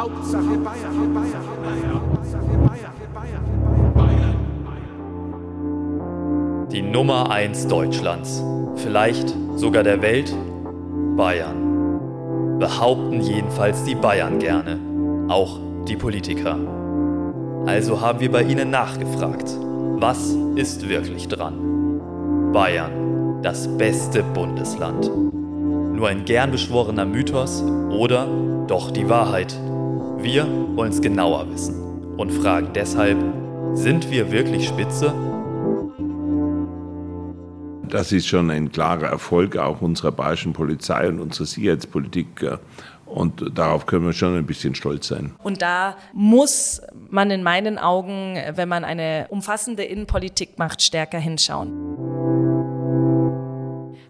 Hauptsache Bayern, Bayern, Hauptsache Bayern, Bayern, Bayern. Die Nummer 1 Deutschlands, vielleicht sogar der Welt, Bayern. Behaupten jedenfalls die Bayern gerne, auch die Politiker. Also haben wir bei ihnen nachgefragt, was ist wirklich dran? Bayern, das beste Bundesland. Nur ein gern beschworener Mythos oder doch die Wahrheit? Wir wollen es genauer wissen und fragen deshalb, sind wir wirklich Spitze? Das ist schon ein klarer Erfolg auch unserer bayerischen Polizei und unserer Sicherheitspolitik. Und darauf können wir schon ein bisschen stolz sein. Und da muss man in meinen Augen, wenn man eine umfassende Innenpolitik macht, stärker hinschauen.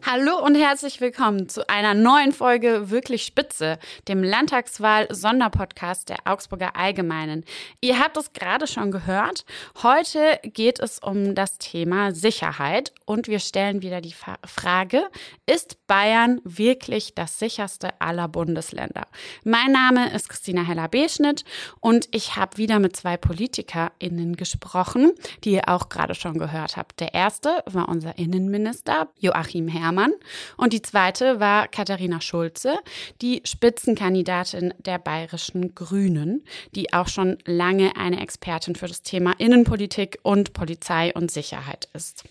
Hallo und herzlich willkommen zu einer neuen Folge Wirklich Spitze, dem Landtagswahl-Sonderpodcast der Augsburger Allgemeinen. Ihr habt es gerade schon gehört. Heute geht es um das Thema Sicherheit und wir stellen wieder die Frage, ist Bayern wirklich das sicherste aller Bundesländer? Mein Name ist Christina Heller-Beschnitt und ich habe wieder mit zwei PolitikerInnen gesprochen, die ihr auch gerade schon gehört habt. Der erste war unser Innenminister Joachim Herrmann. Herrmann. Und die zweite war Katharina Schulze, die Spitzenkandidatin der bayerischen Grünen, die auch schon lange eine Expertin für das Thema Innenpolitik und Polizei und Sicherheit ist.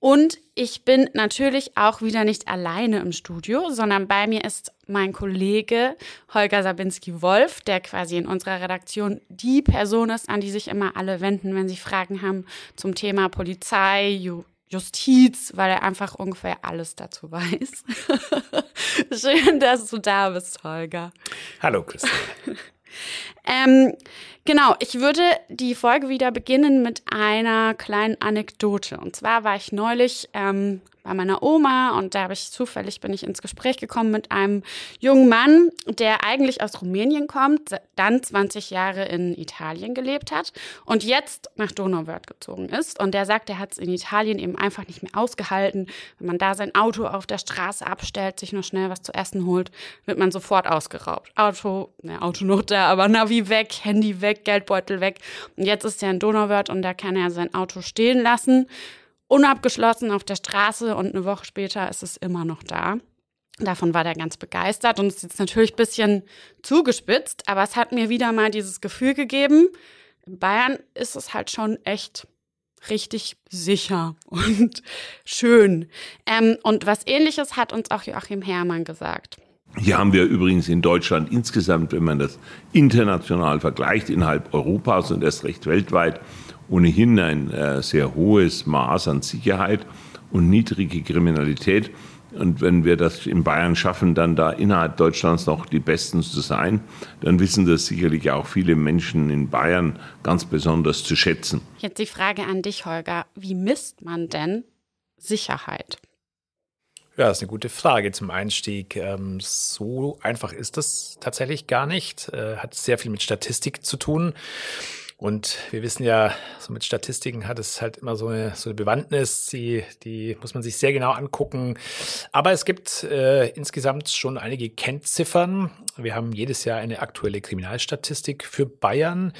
Und ich bin natürlich auch wieder nicht alleine im Studio, sondern bei mir ist mein Kollege Holger Sabinski-Wolf, der quasi in unserer Redaktion die Person ist, an die sich immer alle wenden, wenn sie Fragen haben zum Thema Polizei, Justiz, weil er einfach ungefähr alles dazu weiß. Schön, dass du da bist, Holger. Hallo, Christian. ähm, genau, ich würde die Folge wieder beginnen mit einer kleinen Anekdote. Und zwar war ich neulich ähm, bei meiner Oma und da habe ich zufällig bin ich ins Gespräch gekommen mit einem jungen Mann, der eigentlich aus Rumänien kommt, dann 20 Jahre in Italien gelebt hat und jetzt nach Donauwörth gezogen ist und der sagt, er hat es in Italien eben einfach nicht mehr ausgehalten, wenn man da sein Auto auf der Straße abstellt, sich nur schnell was zu essen holt, wird man sofort ausgeraubt. Auto, ne, Auto noch da, aber Navi weg, Handy weg, Geldbeutel weg und jetzt ist er in Donauwörth und da kann er sein Auto stehen lassen unabgeschlossen auf der Straße und eine Woche später ist es immer noch da. Davon war der ganz begeistert und ist jetzt natürlich ein bisschen zugespitzt, aber es hat mir wieder mal dieses Gefühl gegeben, in Bayern ist es halt schon echt richtig sicher und schön. Ähm, und was ähnliches hat uns auch Joachim Herrmann gesagt. Hier haben wir übrigens in Deutschland insgesamt, wenn man das international vergleicht, innerhalb Europas und erst recht weltweit, ohnehin ein äh, sehr hohes Maß an Sicherheit und niedrige Kriminalität. Und wenn wir das in Bayern schaffen, dann da innerhalb Deutschlands noch die Besten zu sein, dann wissen das sicherlich auch viele Menschen in Bayern ganz besonders zu schätzen. Jetzt die Frage an dich, Holger. Wie misst man denn Sicherheit? Ja, ist eine gute Frage zum Einstieg. Ähm, so einfach ist das tatsächlich gar nicht. Äh, hat sehr viel mit Statistik zu tun. Und wir wissen ja, so mit Statistiken hat es halt immer so eine, so eine Bewandtnis, die, die muss man sich sehr genau angucken. Aber es gibt äh, insgesamt schon einige Kennziffern. Wir haben jedes Jahr eine aktuelle Kriminalstatistik für Bayern.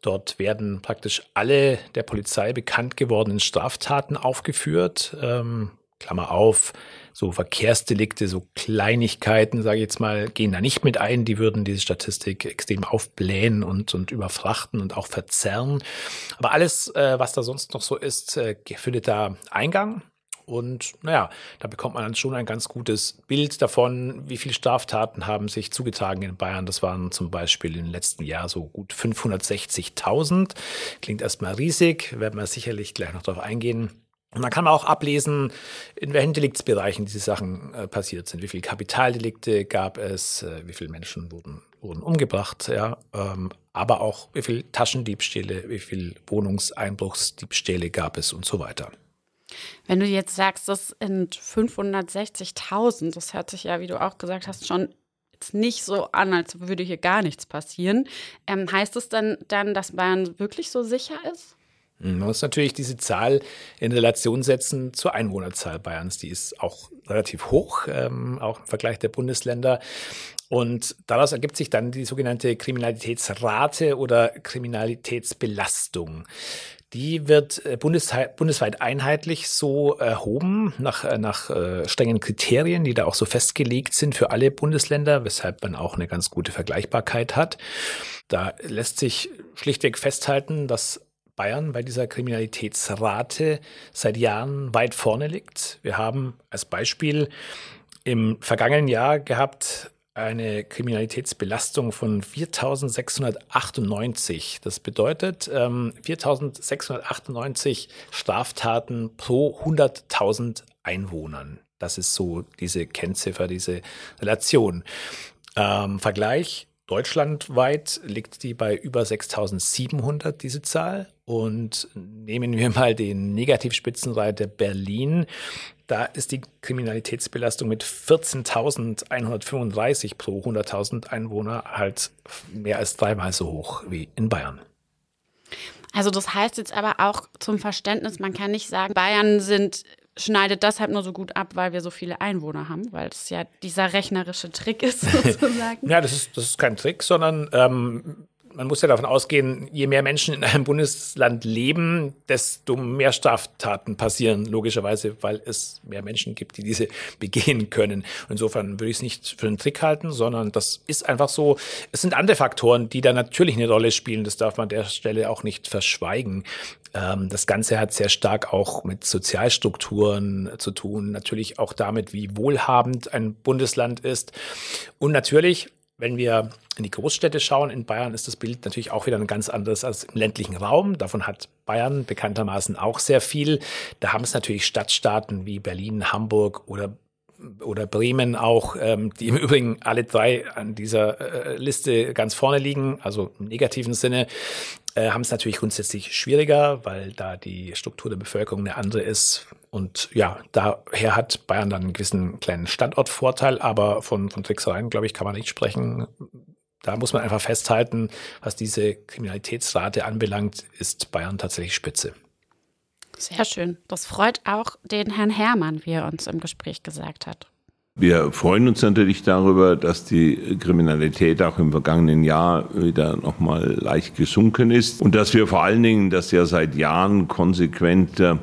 Dort werden praktisch alle der Polizei bekannt gewordenen Straftaten aufgeführt. Ähm, Klammer auf, so Verkehrsdelikte, so Kleinigkeiten, sage ich jetzt mal, gehen da nicht mit ein. Die würden diese Statistik extrem aufblähen und, und überfrachten und auch verzerren. Aber alles, äh, was da sonst noch so ist, äh, findet da Eingang. Und naja, da bekommt man dann schon ein ganz gutes Bild davon, wie viele Straftaten haben sich zugetragen in Bayern. Das waren zum Beispiel im letzten Jahr so gut 560.000. Klingt erstmal riesig, werden wir sicherlich gleich noch darauf eingehen. Und dann kann man auch ablesen, in welchen Deliktsbereichen diese Sachen äh, passiert sind. Wie viele Kapitaldelikte gab es, äh, wie viele Menschen wurden, wurden umgebracht, ja, ähm, aber auch wie viele Taschendiebstähle, wie viele Wohnungseinbruchsdiebstähle gab es und so weiter. Wenn du jetzt sagst, das sind 560.000, das hört sich ja, wie du auch gesagt hast, schon jetzt nicht so an, als würde hier gar nichts passieren. Ähm, heißt es dann, dann, dass Bayern wirklich so sicher ist? Man muss natürlich diese Zahl in Relation setzen zur Einwohnerzahl Bayerns. Die ist auch relativ hoch, ähm, auch im Vergleich der Bundesländer. Und daraus ergibt sich dann die sogenannte Kriminalitätsrate oder Kriminalitätsbelastung. Die wird äh, bundesweit einheitlich so erhoben nach, äh, nach äh, strengen Kriterien, die da auch so festgelegt sind für alle Bundesländer, weshalb man auch eine ganz gute Vergleichbarkeit hat. Da lässt sich schlichtweg festhalten, dass Bayern bei dieser Kriminalitätsrate seit Jahren weit vorne liegt. Wir haben als Beispiel im vergangenen Jahr gehabt eine Kriminalitätsbelastung von 4.698. Das bedeutet ähm, 4.698 Straftaten pro 100.000 Einwohnern. Das ist so diese Kennziffer, diese Relation. Ähm, Vergleich Deutschlandweit liegt die bei über 6700, diese Zahl. Und nehmen wir mal den Negativspitzenreiter Berlin. Da ist die Kriminalitätsbelastung mit 14.135 pro 100.000 Einwohner halt mehr als dreimal so hoch wie in Bayern. Also das heißt jetzt aber auch zum Verständnis, man kann nicht sagen, Bayern sind schneidet deshalb nur so gut ab, weil wir so viele Einwohner haben, weil es ja dieser rechnerische Trick ist, sozusagen. ja, das ist, das ist kein Trick, sondern ähm, man muss ja davon ausgehen, je mehr Menschen in einem Bundesland leben, desto mehr Straftaten passieren, logischerweise, weil es mehr Menschen gibt, die diese begehen können. Insofern würde ich es nicht für einen Trick halten, sondern das ist einfach so. Es sind andere Faktoren, die da natürlich eine Rolle spielen. Das darf man an der Stelle auch nicht verschweigen. Ähm, das Ganze hat sehr stark auch mit Sozialstrukturen zu tun, natürlich auch damit, wie wohlhabend ein Bundesland ist. Und natürlich, wenn wir in die Großstädte schauen, in Bayern ist das Bild natürlich auch wieder ein ganz anderes als im ländlichen Raum. Davon hat Bayern bekanntermaßen auch sehr viel. Da haben es natürlich Stadtstaaten wie Berlin, Hamburg oder oder Bremen auch, ähm, die im Übrigen alle drei an dieser äh, Liste ganz vorne liegen, also im negativen Sinne, äh, haben es natürlich grundsätzlich schwieriger, weil da die Struktur der Bevölkerung eine andere ist. Und ja, daher hat Bayern dann einen gewissen kleinen Standortvorteil, aber von, von Tricksereien, glaube ich, kann man nicht sprechen. Da muss man einfach festhalten, was diese Kriminalitätsrate anbelangt, ist Bayern tatsächlich Spitze. Sehr schön. Das freut auch den Herrn Herrmann, wie er uns im Gespräch gesagt hat. Wir freuen uns natürlich darüber, dass die Kriminalität auch im vergangenen Jahr wieder nochmal leicht gesunken ist und dass wir vor allen Dingen das ja seit Jahren konsequent äh,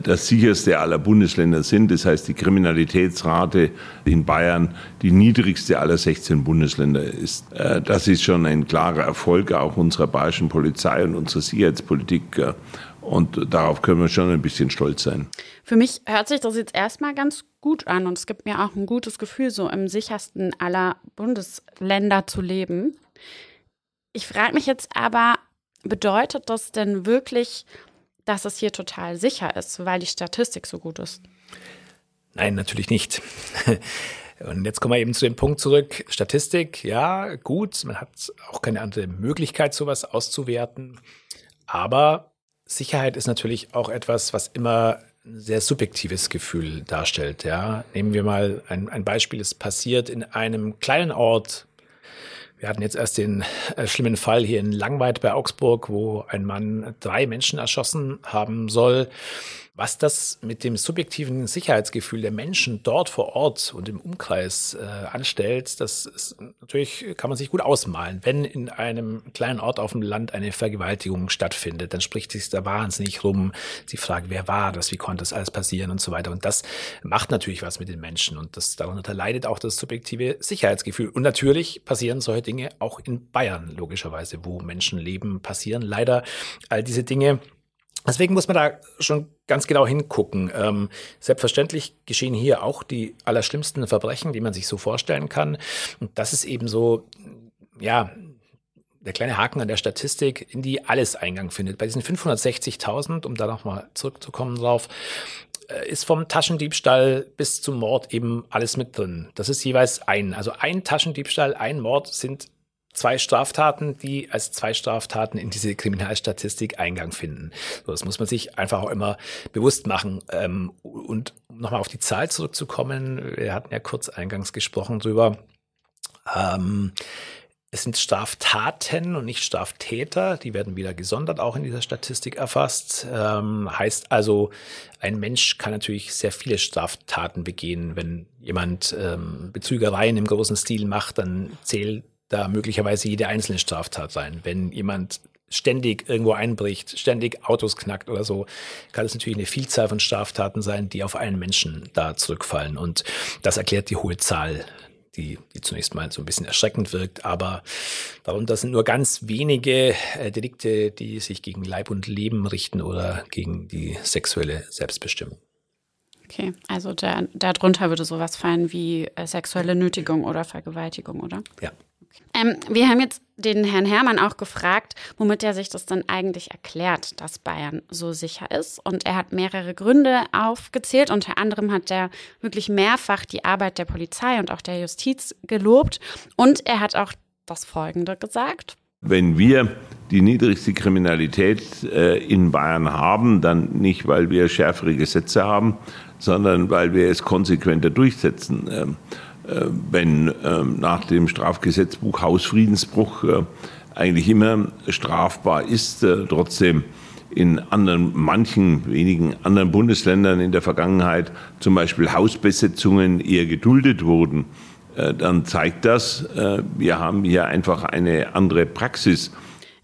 das sicherste aller Bundesländer sind. Das heißt, die Kriminalitätsrate in Bayern die niedrigste aller 16 Bundesländer ist. Äh, das ist schon ein klarer Erfolg auch unserer bayerischen Polizei und unserer Sicherheitspolitik. Äh, und darauf können wir schon ein bisschen stolz sein. Für mich hört sich das jetzt erstmal ganz gut an und es gibt mir auch ein gutes Gefühl, so im sichersten aller Bundesländer zu leben. Ich frage mich jetzt aber, bedeutet das denn wirklich, dass es hier total sicher ist, weil die Statistik so gut ist? Nein, natürlich nicht. Und jetzt kommen wir eben zu dem Punkt zurück. Statistik, ja, gut, man hat auch keine andere Möglichkeit, sowas auszuwerten. Aber Sicherheit ist natürlich auch etwas, was immer sehr subjektives Gefühl darstellt. Ja, nehmen wir mal ein, ein Beispiel. Es passiert in einem kleinen Ort. Wir hatten jetzt erst den äh, schlimmen Fall hier in Langweid bei Augsburg, wo ein Mann drei Menschen erschossen haben soll. Was das mit dem subjektiven Sicherheitsgefühl der Menschen dort vor Ort und im Umkreis äh, anstellt, das ist natürlich kann man sich gut ausmalen. Wenn in einem kleinen Ort auf dem Land eine Vergewaltigung stattfindet, dann spricht sich da wahnsinnig rum. Die Frage, wer war das, wie konnte das alles passieren und so weiter. Und das macht natürlich was mit den Menschen und das darunter leidet auch das subjektive Sicherheitsgefühl. Und natürlich passieren solche Dinge auch in Bayern logischerweise, wo Menschen leben, passieren leider all diese Dinge. Deswegen muss man da schon ganz genau hingucken. Ähm, selbstverständlich geschehen hier auch die allerschlimmsten Verbrechen, die man sich so vorstellen kann. Und das ist eben so, ja, der kleine Haken an der Statistik, in die alles Eingang findet. Bei diesen 560.000, um da nochmal zurückzukommen drauf, äh, ist vom Taschendiebstahl bis zum Mord eben alles mit drin. Das ist jeweils ein. Also ein Taschendiebstahl, ein Mord sind zwei Straftaten, die als zwei Straftaten in diese Kriminalstatistik Eingang finden. So, das muss man sich einfach auch immer bewusst machen. Ähm, und um nochmal auf die Zahl zurückzukommen, wir hatten ja kurz eingangs gesprochen drüber. Ähm, es sind Straftaten und nicht Straftäter, die werden wieder gesondert auch in dieser Statistik erfasst. Ähm, heißt also, ein Mensch kann natürlich sehr viele Straftaten begehen. Wenn jemand ähm, Betrügereien im großen Stil macht, dann zählt da möglicherweise jede einzelne Straftat sein. Wenn jemand ständig irgendwo einbricht, ständig Autos knackt oder so, kann es natürlich eine Vielzahl von Straftaten sein, die auf einen Menschen da zurückfallen. Und das erklärt die hohe Zahl die, die zunächst mal so ein bisschen erschreckend wirkt. Aber darunter sind nur ganz wenige äh, Delikte, die sich gegen Leib und Leben richten oder gegen die sexuelle Selbstbestimmung. Okay, also da, darunter würde sowas fallen wie äh, sexuelle Nötigung oder Vergewaltigung, oder? Ja. Ähm, wir haben jetzt den Herrn Herrmann auch gefragt, womit er sich das dann eigentlich erklärt, dass Bayern so sicher ist. Und er hat mehrere Gründe aufgezählt. Unter anderem hat er wirklich mehrfach die Arbeit der Polizei und auch der Justiz gelobt. Und er hat auch das Folgende gesagt. Wenn wir die niedrigste Kriminalität äh, in Bayern haben, dann nicht, weil wir schärfere Gesetze haben, sondern weil wir es konsequenter durchsetzen. Äh, wenn ähm, nach dem Strafgesetzbuch Hausfriedensbruch äh, eigentlich immer strafbar ist, äh, trotzdem in anderen, manchen wenigen anderen Bundesländern in der Vergangenheit zum Beispiel Hausbesetzungen eher geduldet wurden, dann zeigt das, wir haben hier einfach eine andere Praxis.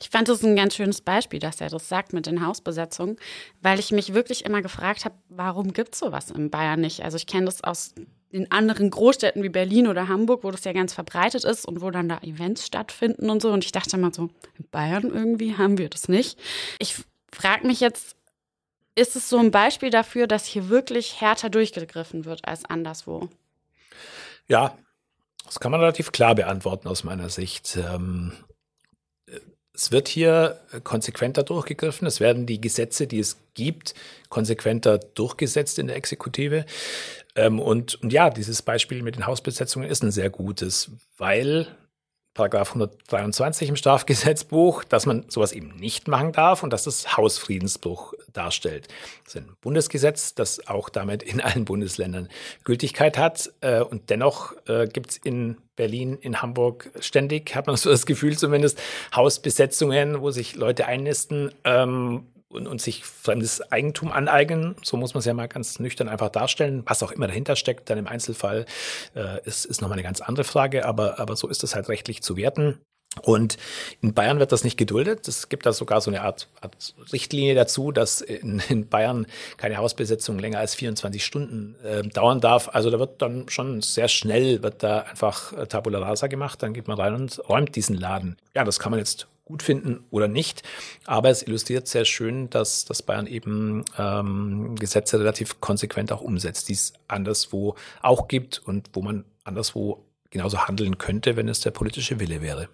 Ich fand das ein ganz schönes Beispiel, dass er das sagt mit den Hausbesetzungen, weil ich mich wirklich immer gefragt habe, warum gibt es sowas in Bayern nicht? Also ich kenne das aus in anderen Großstädten wie Berlin oder Hamburg, wo das ja ganz verbreitet ist und wo dann da Events stattfinden und so. Und ich dachte mal so, in Bayern irgendwie haben wir das nicht. Ich frage mich jetzt, ist es so ein Beispiel dafür, dass hier wirklich härter durchgegriffen wird als anderswo? Ja, das kann man relativ klar beantworten aus meiner Sicht. Ähm, es wird hier konsequenter durchgegriffen. Es werden die Gesetze, die es gibt, konsequenter durchgesetzt in der Exekutive. Ähm, und, und ja, dieses Beispiel mit den Hausbesetzungen ist ein sehr gutes, weil Paragraph 123 im Strafgesetzbuch, dass man sowas eben nicht machen darf und dass das Hausfriedensbruch darstellt. Das ist ein Bundesgesetz, das auch damit in allen Bundesländern Gültigkeit hat. Äh, und dennoch äh, gibt es in Berlin, in Hamburg ständig, hat man so das Gefühl zumindest, Hausbesetzungen, wo sich Leute einnisten, ähm, und, und sich fremdes Eigentum aneignen. So muss man es ja mal ganz nüchtern einfach darstellen. Was auch immer dahinter steckt, dann im Einzelfall, äh, ist, ist nochmal eine ganz andere Frage. Aber, aber so ist es halt rechtlich zu werten. Und in Bayern wird das nicht geduldet. Es gibt da sogar so eine Art, Art Richtlinie dazu, dass in, in, Bayern keine Hausbesetzung länger als 24 Stunden äh, dauern darf. Also da wird dann schon sehr schnell, wird da einfach äh, Tabula Rasa gemacht. Dann geht man rein und räumt diesen Laden. Ja, das kann man jetzt gut finden oder nicht. Aber es illustriert sehr schön, dass, dass Bayern eben ähm, Gesetze relativ konsequent auch umsetzt, die es anderswo auch gibt und wo man anderswo genauso handeln könnte, wenn es der politische Wille wäre.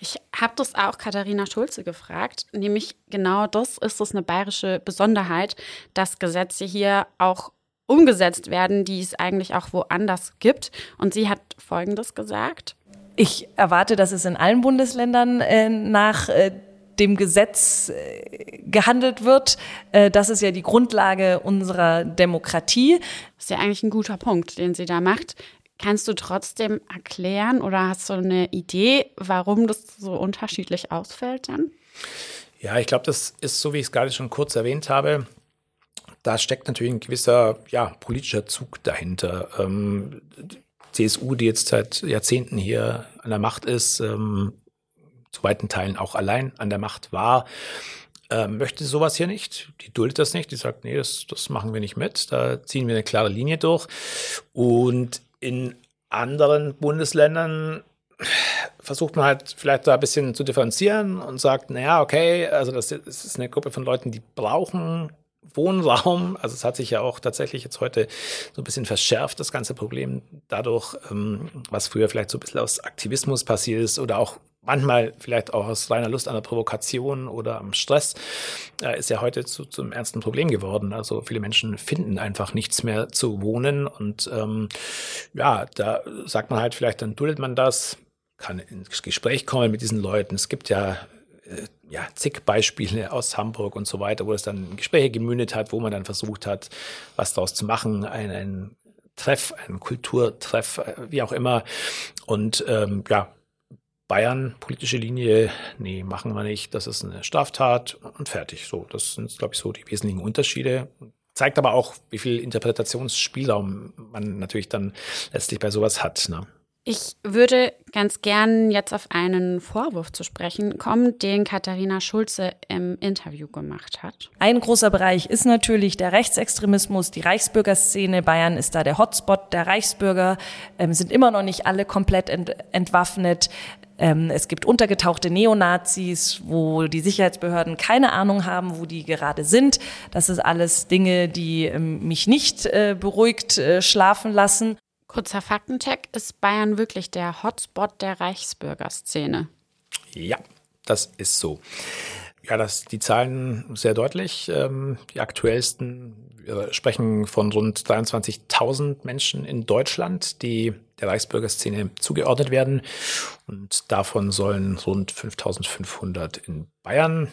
Ich habe das auch Katharina Schulze gefragt, nämlich genau das ist es eine bayerische Besonderheit, dass Gesetze hier auch umgesetzt werden, die es eigentlich auch woanders gibt. Und sie hat Folgendes gesagt. Ich erwarte, dass es in allen Bundesländern äh, nach äh, dem Gesetz äh, gehandelt wird. Äh, das ist ja die Grundlage unserer Demokratie. Das ist ja eigentlich ein guter Punkt, den sie da macht. Kannst du trotzdem erklären oder hast du eine Idee, warum das so unterschiedlich ausfällt dann? Ja, ich glaube, das ist so, wie ich es gerade schon kurz erwähnt habe. Da steckt natürlich ein gewisser ja, politischer Zug dahinter. Ähm, CSU, die jetzt seit Jahrzehnten hier an der Macht ist, ähm, zu weiten Teilen auch allein an der Macht war, ähm, möchte sowas hier nicht. Die duldet das nicht. Die sagt, nee, das, das machen wir nicht mit. Da ziehen wir eine klare Linie durch. Und in anderen Bundesländern versucht man halt vielleicht da ein bisschen zu differenzieren und sagt, naja, okay, also das ist eine Gruppe von Leuten, die brauchen Wohnraum. Also es hat sich ja auch tatsächlich jetzt heute so ein bisschen verschärft, das ganze Problem dadurch, ähm, was früher vielleicht so ein bisschen aus Aktivismus passiert ist oder auch manchmal vielleicht auch aus reiner Lust an der Provokation oder am Stress, äh, ist ja heute zu, zum ernsten Problem geworden. Also viele Menschen finden einfach nichts mehr zu wohnen und ähm, ja, da sagt man halt vielleicht, dann duldet man das, kann ins Gespräch kommen mit diesen Leuten. Es gibt ja ja, zig Beispiele aus Hamburg und so weiter, wo es dann Gespräche gemündet hat, wo man dann versucht hat, was daraus zu machen, ein, ein Treff, ein Kulturtreff, äh, wie auch immer. Und ähm, ja, Bayern politische Linie, nee, machen wir nicht, das ist eine Straftat und fertig. So, das sind, glaube ich, so die wesentlichen Unterschiede. Zeigt aber auch, wie viel Interpretationsspielraum man natürlich dann letztlich bei sowas hat. Ne? Ich würde ganz gern jetzt auf einen Vorwurf zu sprechen kommen, den Katharina Schulze im Interview gemacht hat. Ein großer Bereich ist natürlich der Rechtsextremismus, die Reichsbürgerszene. Bayern ist da der Hotspot der Reichsbürger, ähm, sind immer noch nicht alle komplett ent entwaffnet. Ähm, es gibt untergetauchte Neonazis, wo die Sicherheitsbehörden keine Ahnung haben, wo die gerade sind. Das ist alles Dinge, die ähm, mich nicht äh, beruhigt äh, schlafen lassen. Kurzer Faktencheck, ist Bayern wirklich der Hotspot der Reichsbürgerszene? Ja, das ist so. Ja, das, die Zahlen sehr deutlich. Ähm, die aktuellsten, wir sprechen von rund 23.000 Menschen in Deutschland, die der Reichsbürgerszene zugeordnet werden. Und davon sollen rund 5.500 in Bayern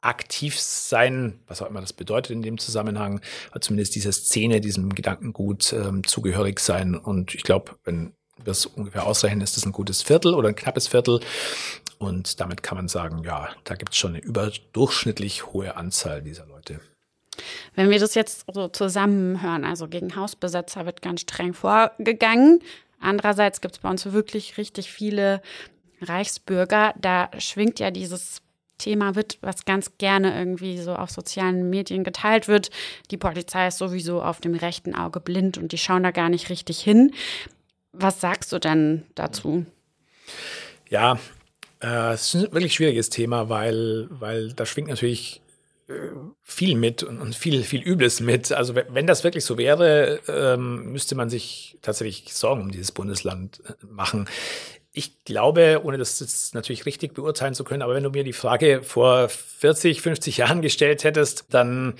aktiv sein, was auch immer das bedeutet in dem Zusammenhang, zumindest dieser Szene, diesem Gedankengut ähm, zugehörig sein. Und ich glaube, wenn wir es ungefähr ausrechnen, ist das ein gutes Viertel oder ein knappes Viertel. Und damit kann man sagen, ja, da gibt es schon eine überdurchschnittlich hohe Anzahl dieser Leute. Wenn wir das jetzt so zusammenhören, also gegen Hausbesetzer wird ganz streng vorgegangen. Andererseits gibt es bei uns wirklich richtig viele Reichsbürger. Da schwingt ja dieses Thema wird, was ganz gerne irgendwie so auf sozialen Medien geteilt wird. Die Polizei ist sowieso auf dem rechten Auge blind und die schauen da gar nicht richtig hin. Was sagst du denn dazu? Ja, äh, es ist ein wirklich schwieriges Thema, weil, weil da schwingt natürlich äh, viel mit und, viel, viel Übles mit. Also wenn das wirklich so wäre, ähm, müsste man sich tatsächlich Sorgen um dieses Bundesland äh, machen ich glaube, ohne das jetzt natürlich richtig beurteilen zu können, aber wenn du mir die Frage vor 40, 50 Jahren gestellt hättest, dann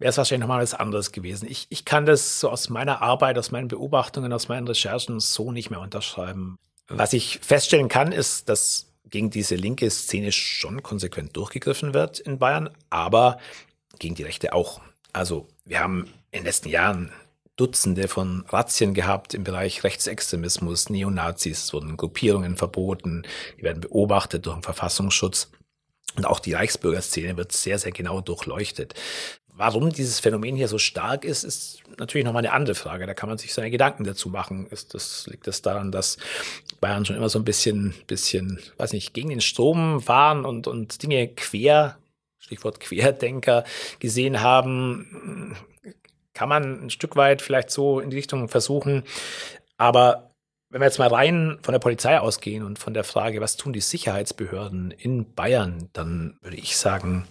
wäre es wahrscheinlich nochmal was anderes gewesen. Ich, ich kann das so aus meiner Arbeit, aus meinen Beobachtungen, aus meinen Recherchen so nicht mehr unterschreiben. Was ich feststellen kann, ist, dass gegen diese linke Szene schon konsequent durchgegriffen wird in Bayern, aber gegen die Rechte auch. Also wir haben in den letzten Jahren Dutzende von Razzien gehabt im Bereich Rechtsextremismus, Neonazis, wurden Gruppierungen verboten, die werden beobachtet durch den Verfassungsschutz. Und auch die Reichsbürgerszene wird sehr, sehr genau durchleuchtet. Warum dieses Phänomen hier so stark ist, ist natürlich nochmal eine andere Frage. Da kann man sich seine Gedanken dazu machen. Ist das, liegt das daran, dass Bayern schon immer so ein bisschen, bisschen, weiß nicht, gegen den Strom waren und, und Dinge quer, Stichwort Querdenker gesehen haben? Kann man ein Stück weit vielleicht so in die Richtung versuchen. Aber wenn wir jetzt mal rein von der Polizei ausgehen und von der Frage, was tun die Sicherheitsbehörden in Bayern, dann würde ich sagen,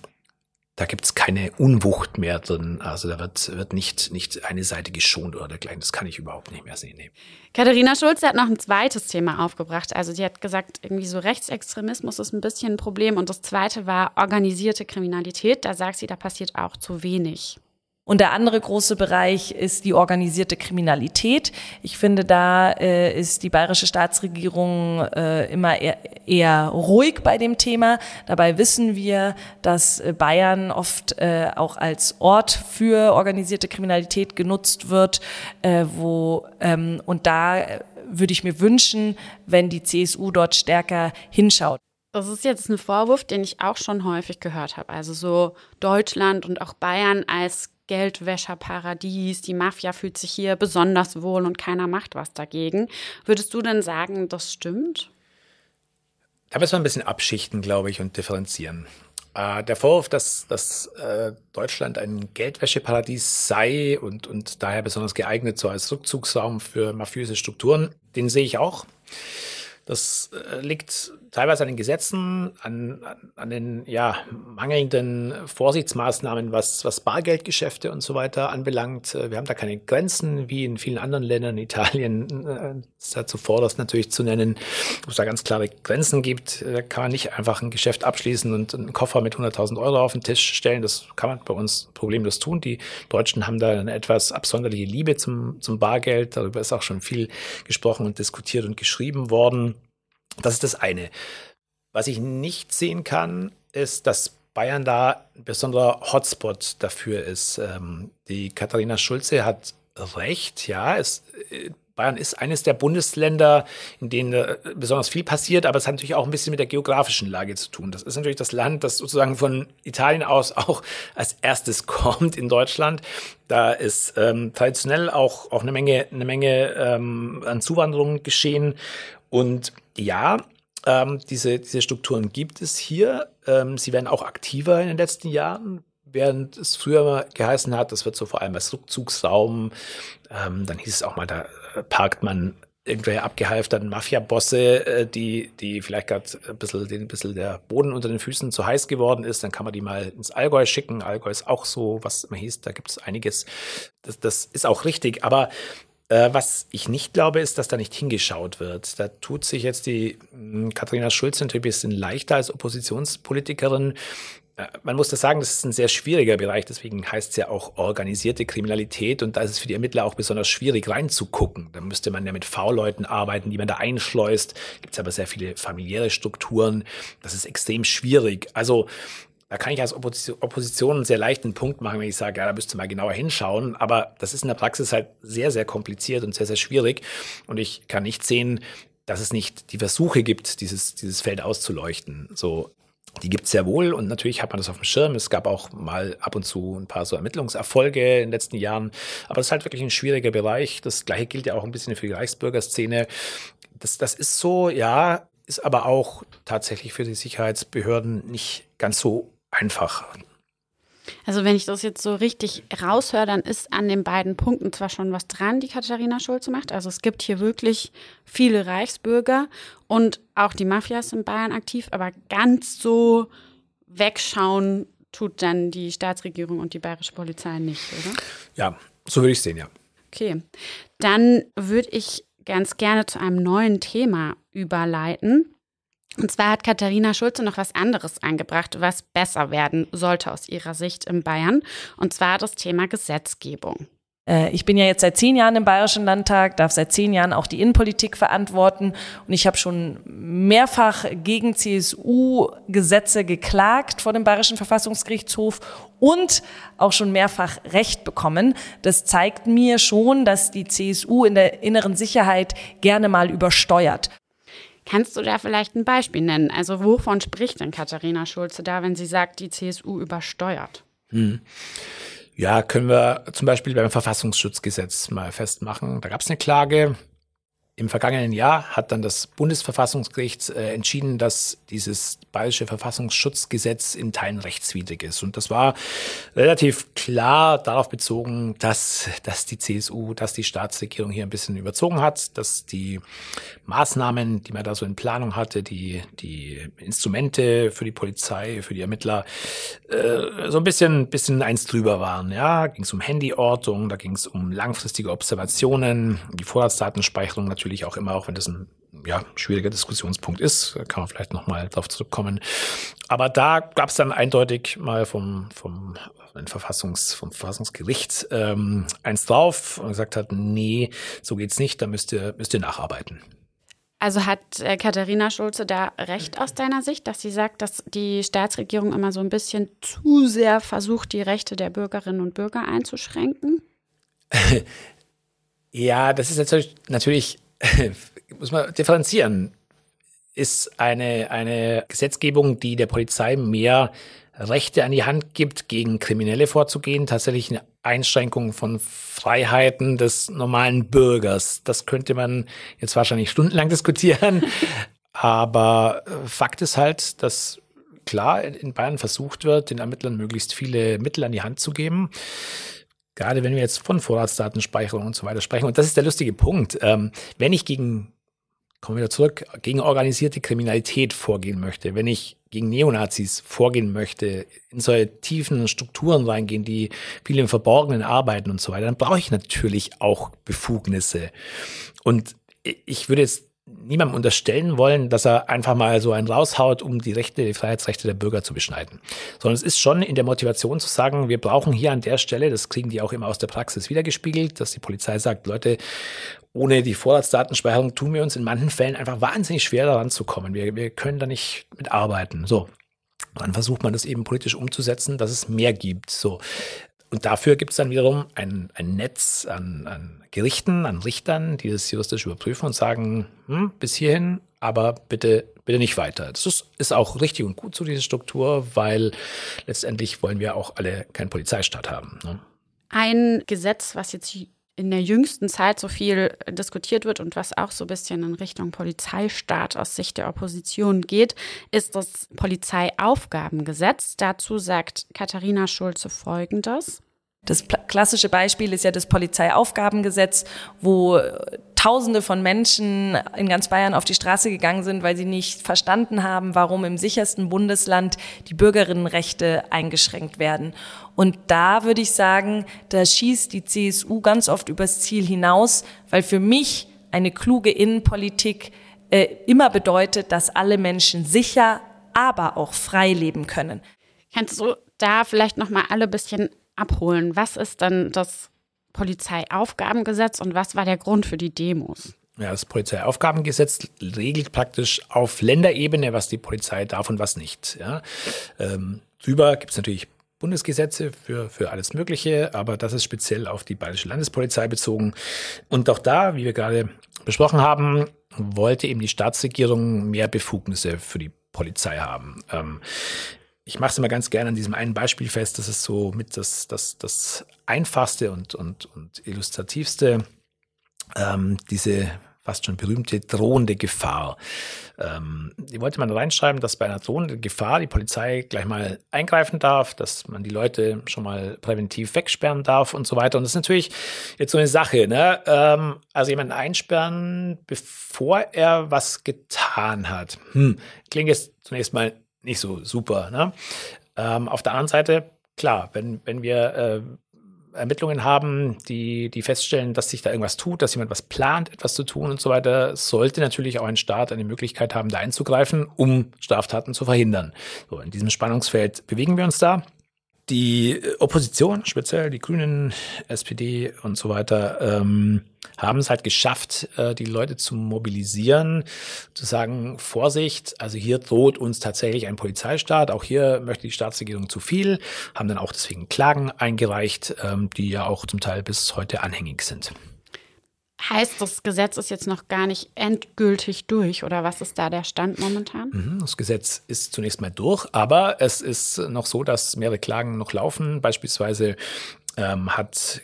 da gibt es keine Unwucht mehr drin. Also da wird, wird nicht, nicht eine Seite geschont oder dergleichen. Das kann ich überhaupt nicht mehr sehen. Nee. Katharina Schulze hat noch ein zweites Thema aufgebracht. Also sie hat gesagt, irgendwie so Rechtsextremismus ist ein bisschen ein Problem. Und das zweite war organisierte Kriminalität. Da sagt sie, da passiert auch zu wenig. Und der andere große Bereich ist die organisierte Kriminalität. Ich finde, da äh, ist die bayerische Staatsregierung äh, immer eher, eher, ruhig bei dem Thema. Dabei wissen wir, dass äh, Bayern oft äh, auch als Ort für organisierte Kriminalität genutzt wird, äh, wo ähm, und da äh, würde ich mir wünschen, wenn die CSU dort stärker hinschaut. Das ist jetzt ein Vorwurf, den ich auch schon häufig gehört habe. Also so Deutschland und auch Bayern als Geldwäscherparadies, die Mafia fühlt sich hier besonders wohl und keiner macht was dagegen. Würdest du denn sagen, das stimmt? Da müssen wir ein bisschen abschichten, glaube ich, und differenzieren. Äh, der Vorwurf, dass, dass äh, Deutschland ein Geldwäscheparadies sei und, und daher besonders geeignet so als Rückzugsraum für mafiöse Strukturen, den sehe ich auch. Das äh, liegt teilweise an den Gesetzen, an, an den ja, mangelnden Vorsichtsmaßnahmen, was, was Bargeldgeschäfte und so weiter anbelangt. Äh, wir haben da keine Grenzen, wie in vielen anderen Ländern. Italien äh, ist da zuvorderst natürlich zu nennen, wo es da ganz klare Grenzen gibt. Da kann man nicht einfach ein Geschäft abschließen und einen Koffer mit 100.000 Euro auf den Tisch stellen. Das kann man bei uns problemlos tun. Die Deutschen haben da eine etwas absonderliche Liebe zum, zum Bargeld. Darüber ist auch schon viel gesprochen und diskutiert und geschrieben worden. Das ist das eine. Was ich nicht sehen kann, ist, dass Bayern da ein besonderer Hotspot dafür ist. Ähm, die Katharina Schulze hat recht, ja, es, äh, Bayern ist eines der Bundesländer, in denen äh, besonders viel passiert, aber es hat natürlich auch ein bisschen mit der geografischen Lage zu tun. Das ist natürlich das Land, das sozusagen von Italien aus auch als erstes kommt in Deutschland. Da ist ähm, traditionell auch, auch eine Menge, eine Menge ähm, an Zuwanderung geschehen. Und ja, ähm, diese, diese Strukturen gibt es hier. Ähm, sie werden auch aktiver in den letzten Jahren während es früher geheißen hat, das wird so vor allem als Rückzugsraum, ähm, dann hieß es auch mal, da parkt man irgendwelche abgehalfterten Mafia-Bosse, äh, die, die vielleicht gerade ein bisschen, ein bisschen der Boden unter den Füßen zu heiß geworden ist, dann kann man die mal ins Allgäu schicken. Allgäu ist auch so, was immer hieß, da gibt es einiges. Das, das ist auch richtig. Aber äh, was ich nicht glaube, ist, dass da nicht hingeschaut wird. Da tut sich jetzt die mh, hm, Katharina Schulze natürlich ein bisschen leichter als Oppositionspolitikerin. Äh, man muss das sagen, das ist ein sehr schwieriger Bereich, deswegen heißt es ja auch organisierte Kriminalität und da ist es für die Ermittler auch besonders schwierig reinzugucken. Da müsste man ja mit V-Leuten arbeiten, die man da einschleust. Gibt es aber sehr viele familiäre Strukturen. Das ist extrem schwierig. Also da kann ich als Opposition einen sehr leichten Punkt machen, wenn ich sage, ja, da müsste mal genauer hinschauen. Aber das ist in der Praxis halt sehr, sehr kompliziert und sehr, sehr schwierig. Und ich kann nicht sehen, dass es nicht die Versuche gibt, dieses, dieses Feld auszuleuchten. So, die gibt es sehr wohl und natürlich hat man das auf dem Schirm. Es gab auch mal ab und zu ein paar so Ermittlungserfolge in den letzten Jahren. Aber das ist halt wirklich ein schwieriger Bereich. Das gleiche gilt ja auch ein bisschen für die Reichsbürgerszene. Das, das ist so, ja, ist aber auch tatsächlich für die Sicherheitsbehörden nicht ganz so einfach. Also wenn ich das jetzt so richtig raushöre, dann ist an den beiden Punkten zwar schon was dran, die Katharina Schulze macht. Also es gibt hier wirklich viele Reichsbürger und auch die Mafias in Bayern aktiv, aber ganz so wegschauen tut dann die Staatsregierung und die bayerische Polizei nicht, oder? Ja, so würde ich sehen, ja. Okay, dann würde ich ganz gerne zu einem neuen Thema überleiten. Und zwar hat Katharina Schulze noch was anderes eingebracht, was besser werden sollte aus ihrer Sicht in Bayern. Und zwar das Thema Gesetzgebung. Äh, ich bin ja jetzt seit zehn Jahren im Bayerischen Landtag, darf seit zehn Jahren auch die Innenpolitik verantworten und ich habe schon mehrfach gegen CSU-Gesetze geklagt vor dem Bayerischen Verfassungsgerichtshof und auch schon mehrfach Recht bekommen. Das zeigt mir schon, dass die CSU in der inneren Sicherheit gerne mal übersteuert. Kannst du da vielleicht ein Beispiel nennen? Also wovon spricht denn Katharina Schulze da, wenn sie sagt, die CSU übersteuert? Hm. Ja, können wir zum Beispiel beim Verfassungsschutzgesetz mal festmachen. Da gab es eine Klage im vergangenen Jahr hat dann das Bundesverfassungsgericht äh, entschieden, dass dieses bayerische Verfassungsschutzgesetz in Teilen rechtswidrig ist. Und das war relativ klar darauf bezogen, dass, dass die CSU, dass die Staatsregierung hier ein bisschen überzogen hat, dass die Maßnahmen, die man da so in Planung hatte, die, die Instrumente für die Polizei, für die Ermittler, äh, so ein bisschen, bisschen eins drüber waren. Ja, ging es um Handyortung, da ging es um langfristige Observationen, die Vorratsdatenspeicherung natürlich natürlich auch immer, auch wenn das ein ja, schwieriger Diskussionspunkt ist, kann man vielleicht nochmal darauf zurückkommen. Aber da gab es dann eindeutig mal vom, vom, Verfassungs, vom Verfassungsgericht ähm, eins drauf und gesagt hat, nee, so geht's nicht, da müsst ihr, müsst ihr nacharbeiten. Also hat äh, Katharina Schulze da recht aus deiner Sicht, dass sie sagt, dass die Staatsregierung immer so ein bisschen zu sehr versucht, die Rechte der Bürgerinnen und Bürger einzuschränken? ja, das ist natürlich, natürlich muss man differenzieren. Ist eine, eine Gesetzgebung, die der Polizei mehr Rechte an die Hand gibt, gegen Kriminelle vorzugehen, tatsächlich eine Einschränkung von Freiheiten des normalen Bürgers. Das könnte man jetzt wahrscheinlich stundenlang diskutieren. Aber äh, Fakt ist halt, dass klar in Bayern versucht wird, den Ermittlern möglichst viele Mittel an die Hand zu geben. Gerade wenn wir jetzt von Vorratsdatenspeicherung und so weiter sprechen. Und das ist der lustige Punkt. Ähm, wenn ich gegen, kommen wir wieder zurück, gegen organisierte Kriminalität vorgehen möchte, wenn ich gegen Neonazis vorgehen möchte, in solche tiefen Strukturen reingehen, die viel im Verborgenen arbeiten und so weiter, dann brauche ich natürlich auch Befugnisse. Und ich würde jetzt niemandem unterstellen wollen, dass er einfach mal so einen raushaut, um die Rechte, die Freiheitsrechte der Bürger zu beschneiden. Sondern es ist schon in der Motivation zu sagen, wir brauchen hier an der Stelle, das kriegen die auch immer aus der Praxis wiedergespiegelt, dass die Polizei sagt, Leute, ohne die Vorratsdatenspeicherung tun wir uns in manchen Fällen einfach wahnsinnig schwer daran zu kommen. Wir, wir können da nicht mitarbeiten. So. Dann versucht man das eben politisch umzusetzen, dass es mehr gibt. So. Und dafür gibt es dann wiederum ein, ein Netz an, an Gerichten, an Richtern, die das juristisch überprüfen und sagen, hm, bis hierhin, aber bitte, bitte nicht weiter. Das ist, ist auch richtig und gut so, diese Struktur, weil letztendlich wollen wir auch alle keinen Polizeistaat haben. Ne? Ein Gesetz, was jetzt in der jüngsten Zeit so viel diskutiert wird und was auch so ein bisschen in Richtung Polizeistaat aus Sicht der Opposition geht, ist das Polizeiaufgabengesetz. Dazu sagt Katharina Schulze Folgendes. Das klassische Beispiel ist ja das Polizeiaufgabengesetz, wo Tausende von Menschen in ganz Bayern auf die Straße gegangen sind, weil sie nicht verstanden haben, warum im sichersten Bundesland die Bürgerinnenrechte eingeschränkt werden. Und da würde ich sagen, da schießt die CSU ganz oft übers Ziel hinaus, weil für mich eine kluge Innenpolitik äh, immer bedeutet, dass alle Menschen sicher, aber auch frei leben können. Kannst du da vielleicht noch mal alle bisschen abholen? Was ist dann das Polizeiaufgabengesetz und was war der Grund für die Demos? Ja, das Polizeiaufgabengesetz regelt praktisch auf Länderebene, was die Polizei darf und was nicht. Ja. Ähm, drüber gibt es natürlich Bundesgesetze für, für alles Mögliche, aber das ist speziell auf die Bayerische Landespolizei bezogen. Und auch da, wie wir gerade besprochen haben, wollte eben die Staatsregierung mehr Befugnisse für die Polizei haben. Ähm, ich mache es immer ganz gerne an diesem einen Beispiel fest. Das ist so mit das, das, das einfachste und, und, und illustrativste. Ähm, diese fast schon berühmte drohende Gefahr. Ähm, die wollte man reinschreiben, dass bei einer drohenden Gefahr die Polizei gleich mal eingreifen darf, dass man die Leute schon mal präventiv wegsperren darf und so weiter. Und das ist natürlich jetzt so eine Sache. Ne? Ähm, also jemanden einsperren, bevor er was getan hat. Hm, klingt jetzt zunächst mal nicht so super. Ne? Ähm, auf der anderen Seite, klar, wenn, wenn wir äh, Ermittlungen haben, die, die feststellen, dass sich da irgendwas tut, dass jemand was plant, etwas zu tun und so weiter, sollte natürlich auch ein Staat eine Möglichkeit haben, da einzugreifen, um Straftaten zu verhindern. So, in diesem Spannungsfeld bewegen wir uns da. Die Opposition, speziell die Grünen, SPD und so weiter, ähm, haben es halt geschafft, äh, die Leute zu mobilisieren, zu sagen, Vorsicht, also hier droht uns tatsächlich ein Polizeistaat, auch hier möchte die Staatsregierung zu viel, haben dann auch deswegen Klagen eingereicht, ähm, die ja auch zum Teil bis heute anhängig sind. Heißt, das Gesetz ist jetzt noch gar nicht endgültig durch oder was ist da der Stand momentan? Mhm, das Gesetz ist zunächst mal durch, aber es ist noch so, dass mehrere Klagen noch laufen. Beispielsweise ähm, hat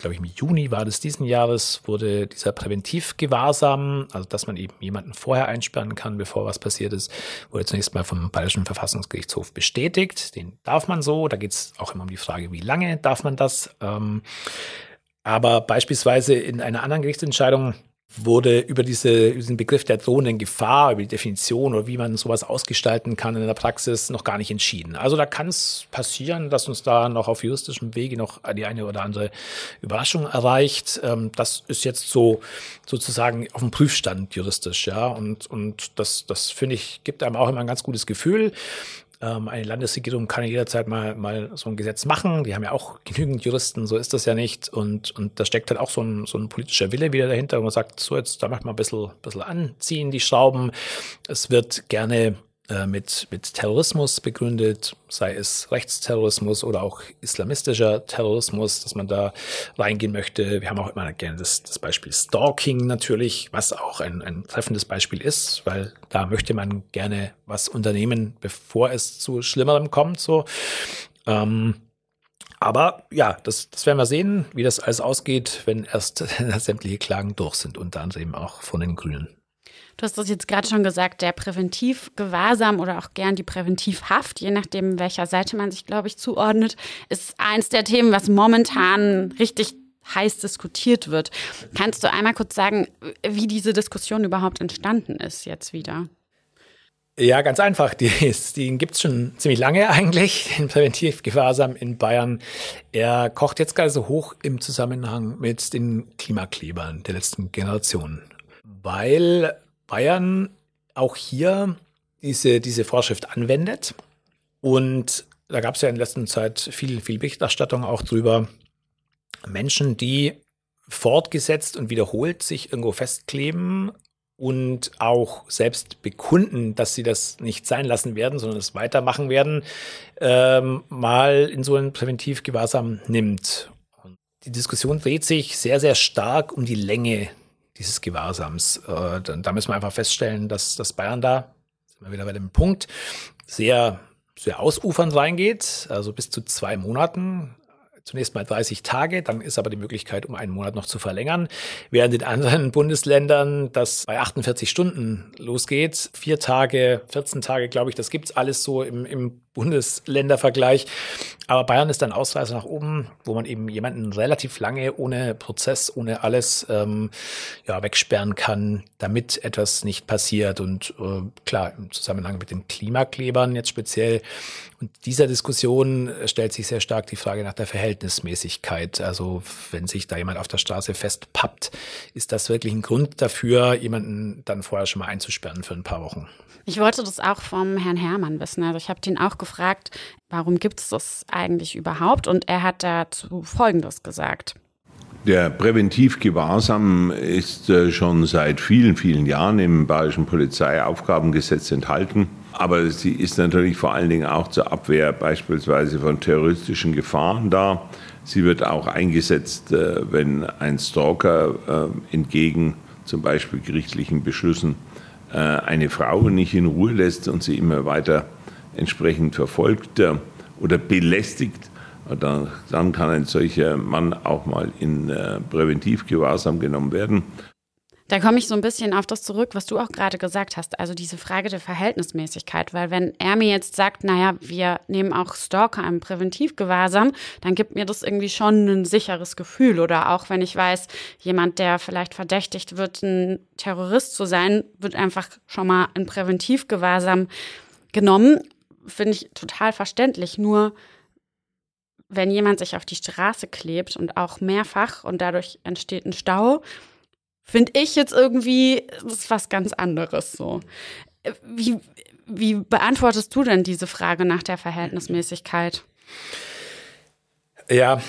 glaube ich, im Juni war das diesen Jahres, wurde dieser Präventivgewahrsam, also dass man eben jemanden vorher einsperren kann, bevor was passiert ist, wurde zunächst mal vom Bayerischen Verfassungsgerichtshof bestätigt. Den darf man so. Da geht es auch immer um die Frage, wie lange darf man das. Ähm, aber beispielsweise in einer anderen Gerichtsentscheidung wurde über diese, diesen Begriff der drohenden Gefahr, über die Definition oder wie man sowas ausgestalten kann in der Praxis noch gar nicht entschieden. Also da kann es passieren, dass uns da noch auf juristischem Wege noch die eine oder andere Überraschung erreicht. Ähm, das ist jetzt so sozusagen auf dem Prüfstand juristisch, ja. Und, und das, das finde ich, gibt einem auch immer ein ganz gutes Gefühl. Ähm, eine Landesregierung kann jederzeit mal, mal so ein Gesetz machen. Die haben ja auch genügend Juristen, so ist das ja nicht. Und, und da steckt halt auch so ein, so ein politischer Wille wieder dahinter, wo man sagt, so jetzt, da macht man ein bisschen, bisschen anziehen, die Schrauben. Es wird gerne äh, mit, mit Terrorismus begründet, sei es Rechtsterrorismus oder auch islamistischer Terrorismus, dass man da reingehen möchte. Wir haben auch immer gerne das, das Beispiel Stalking natürlich, was auch ein, ein treffendes Beispiel ist, weil da möchte man gerne was unternehmen, bevor es zu Schlimmerem kommt. So. Ähm, aber ja, das, das werden wir sehen, wie das alles ausgeht, wenn erst sämtliche Klagen durch sind, unter anderem auch von den Grünen. Du hast das jetzt gerade schon gesagt, der Präventivgewahrsam oder auch gern die Präventivhaft, je nachdem, welcher Seite man sich, glaube ich, zuordnet, ist eins der Themen, was momentan richtig heiß diskutiert wird. Kannst du einmal kurz sagen, wie diese Diskussion überhaupt entstanden ist jetzt wieder? Ja, ganz einfach. Die, den gibt es schon ziemlich lange eigentlich, den Präventivgewahrsam in Bayern. Er kocht jetzt gerade so hoch im Zusammenhang mit den Klimaklebern der letzten Generation. Weil Bayern auch hier diese, diese Vorschrift anwendet. Und da gab es ja in letzter Zeit viel, viel Berichterstattung auch drüber. Menschen, die fortgesetzt und wiederholt sich irgendwo festkleben und auch selbst bekunden, dass sie das nicht sein lassen werden, sondern es weitermachen werden, ähm, mal in so einen Präventivgewahrsam nimmt. Die Diskussion dreht sich sehr, sehr stark um die Länge dieses Gewahrsams. Äh, da müssen wir einfach feststellen, dass, dass Bayern da, sind wir wieder bei dem Punkt, sehr, sehr ausufernd reingeht, also bis zu zwei Monaten zunächst mal 30 Tage, dann ist aber die Möglichkeit, um einen Monat noch zu verlängern. Während in anderen Bundesländern das bei 48 Stunden losgeht. Vier Tage, 14 Tage, glaube ich, das gibt's alles so im, im Bundesländervergleich. Aber Bayern ist ein Ausreißer nach oben, wo man eben jemanden relativ lange ohne Prozess, ohne alles ähm, ja, wegsperren kann, damit etwas nicht passiert. Und äh, klar, im Zusammenhang mit den Klimaklebern jetzt speziell und dieser Diskussion stellt sich sehr stark die Frage nach der Verhältnismäßigkeit. Also wenn sich da jemand auf der Straße festpappt, ist das wirklich ein Grund dafür, jemanden dann vorher schon mal einzusperren für ein paar Wochen? Ich wollte das auch vom Herrn Herrmann wissen. Also ich habe den auch gefragt, warum gibt es das eigentlich überhaupt? Und er hat dazu Folgendes gesagt. Der Präventivgewahrsam ist äh, schon seit vielen, vielen Jahren im Bayerischen Polizeiaufgabengesetz enthalten. Aber sie ist natürlich vor allen Dingen auch zur Abwehr beispielsweise von terroristischen Gefahren da. Sie wird auch eingesetzt, äh, wenn ein Stalker äh, entgegen zum Beispiel gerichtlichen Beschlüssen eine Frau nicht in Ruhe lässt und sie immer weiter entsprechend verfolgt äh, oder belästigt, dann kann ein solcher Mann auch mal in äh, Präventivgewahrsam genommen werden. Da komme ich so ein bisschen auf das zurück, was du auch gerade gesagt hast, also diese Frage der Verhältnismäßigkeit, weil wenn er mir jetzt sagt, naja, wir nehmen auch Stalker im Präventivgewahrsam, dann gibt mir das irgendwie schon ein sicheres Gefühl. Oder auch wenn ich weiß, jemand, der vielleicht verdächtigt wird, ein Terrorist zu sein, wird einfach schon mal in Präventivgewahrsam genommen, finde ich total verständlich, nur wenn jemand sich auf die Straße klebt und auch mehrfach und dadurch entsteht ein Stau, finde ich jetzt irgendwie, das ist was ganz anderes so. Wie, wie beantwortest du denn diese Frage nach der Verhältnismäßigkeit? Ja,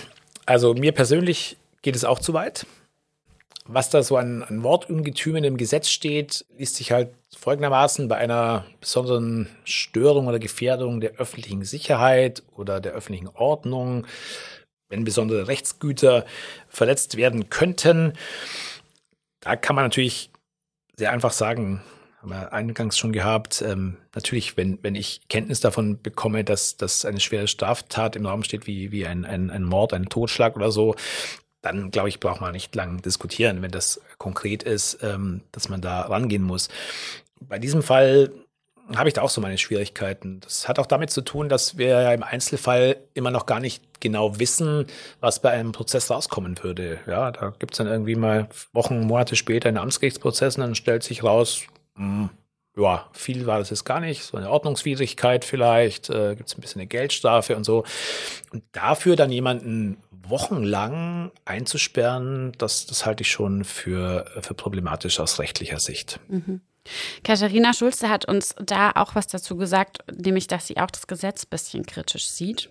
also mir persönlich geht es auch zu weit. Was da so an, an Wortungetümen im Gesetz steht, liest sich halt folgendermaßen bei einer besonderen Störung oder Gefährdung der öffentlichen Sicherheit oder der öffentlichen Ordnung, wenn besondere Rechtsgüter verletzt werden könnten, da kann man natürlich sehr einfach sagen, haben wir eingangs schon gehabt, ähm, natürlich, wenn, wenn ich Kenntnis davon bekomme, dass, dass eine schwere Straftat im Raum steht, wie, wie ein, ein, ein Mord, ein Totschlag oder so, dann glaube ich, braucht man nicht lang diskutieren, wenn das konkret ist, ähm, dass man da rangehen muss. Bei diesem Fall habe ich da auch so meine Schwierigkeiten. Das hat auch damit zu tun, dass wir ja im Einzelfall immer noch gar nicht genau wissen, was bei einem Prozess rauskommen würde. Ja, da gibt es dann irgendwie mal Wochen, Monate später einen Amtsgerichtsprozess und dann stellt sich raus, mh, hm, ja, viel war das jetzt gar nicht, so eine Ordnungswidrigkeit vielleicht, äh, gibt es ein bisschen eine Geldstrafe und so. Und dafür dann jemanden wochenlang einzusperren, das, das halte ich schon für, für problematisch aus rechtlicher Sicht. Mhm. Katharina Schulze hat uns da auch was dazu gesagt, nämlich, dass sie auch das Gesetz ein bisschen kritisch sieht.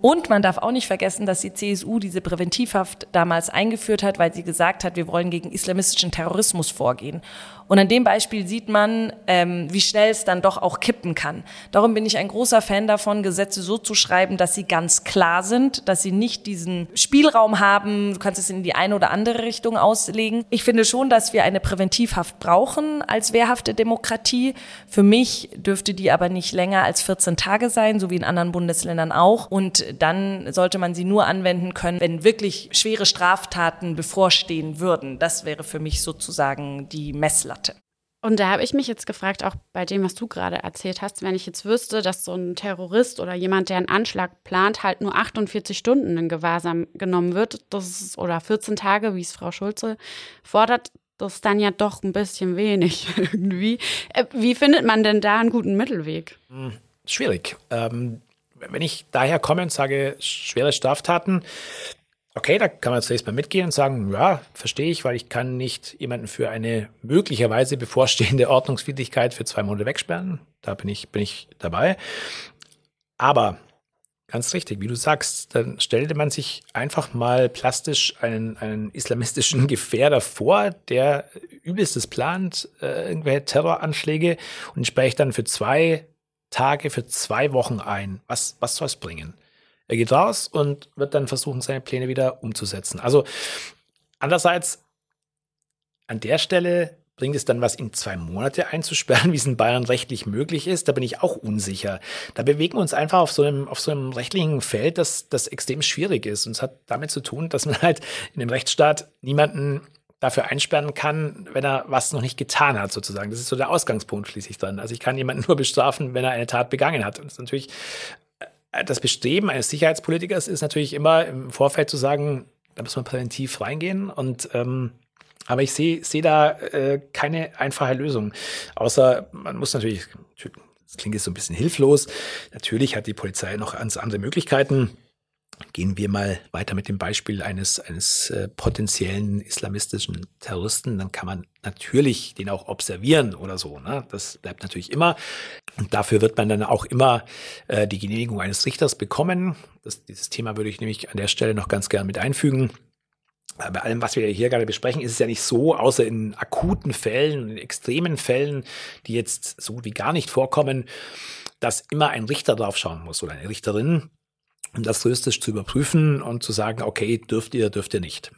Und man darf auch nicht vergessen, dass die CSU diese Präventivhaft damals eingeführt hat, weil sie gesagt hat, wir wollen gegen islamistischen Terrorismus vorgehen. Und an dem Beispiel sieht man, ähm, wie schnell es dann doch auch kippen kann. Darum bin ich ein großer Fan davon, Gesetze so zu schreiben, dass sie ganz klar sind, dass sie nicht diesen Spielraum haben, du kannst es in die eine oder andere Richtung auslegen. Ich finde schon, dass wir eine Präventivhaft brauchen als wehrhafte Demokratie. Für mich dürfte die aber nicht länger als 14 Tage sein, so wie in anderen Bundesländern auch. Und dann sollte man sie nur anwenden können, wenn wirklich schwere Straftaten bevorstehen würden. Das wäre für mich sozusagen die Messlatte. Und da habe ich mich jetzt gefragt, auch bei dem, was du gerade erzählt hast, wenn ich jetzt wüsste, dass so ein Terrorist oder jemand, der einen Anschlag plant, halt nur 48 Stunden in Gewahrsam genommen wird, das ist, oder 14 Tage, wie es Frau Schulze fordert, das ist dann ja doch ein bisschen wenig irgendwie. Äh, wie findet man denn da einen guten Mittelweg? Hm, schwierig. Ähm, wenn ich daher komme und sage, schwere Straftaten, okay, da kann man zunächst mal mitgehen und sagen, ja, verstehe ich, weil ich kann nicht jemanden für eine möglicherweise bevorstehende Ordnungswidrigkeit für zwei Monate wegsperren. Da bin ich, bin ich dabei. Aber Ganz richtig, wie du sagst, dann stellte man sich einfach mal plastisch einen, einen islamistischen Gefährder vor, der übelstes plant, äh, irgendwelche Terroranschläge und spricht dann für zwei Tage, für zwei Wochen ein. Was, was soll es bringen? Er geht raus und wird dann versuchen, seine Pläne wieder umzusetzen. Also andererseits, an der Stelle Bringt es dann was, ihn zwei Monate einzusperren, wie es in Bayern rechtlich möglich ist? Da bin ich auch unsicher. Da bewegen wir uns einfach auf so einem, auf so einem rechtlichen Feld, das, das extrem schwierig ist. Und es hat damit zu tun, dass man halt in dem Rechtsstaat niemanden dafür einsperren kann, wenn er was noch nicht getan hat, sozusagen. Das ist so der Ausgangspunkt schließlich dann. Also ich kann jemanden nur bestrafen, wenn er eine Tat begangen hat. Und das ist natürlich, äh, das Bestreben eines Sicherheitspolitikers ist natürlich immer im Vorfeld zu sagen, da muss man präventiv reingehen und ähm, aber ich sehe seh da äh, keine einfache Lösung. Außer man muss natürlich, das klingt jetzt so ein bisschen hilflos, natürlich hat die Polizei noch ganz andere Möglichkeiten. Gehen wir mal weiter mit dem Beispiel eines, eines äh, potenziellen islamistischen Terroristen, dann kann man natürlich den auch observieren oder so. Ne? Das bleibt natürlich immer. Und dafür wird man dann auch immer äh, die Genehmigung eines Richters bekommen. Das, dieses Thema würde ich nämlich an der Stelle noch ganz gern mit einfügen bei allem, was wir hier gerade besprechen, ist es ja nicht so, außer in akuten Fällen, in extremen Fällen, die jetzt so wie gar nicht vorkommen, dass immer ein Richter drauf schauen muss oder eine Richterin, um das juristisch zu überprüfen und zu sagen, okay, dürft ihr, dürft ihr nicht.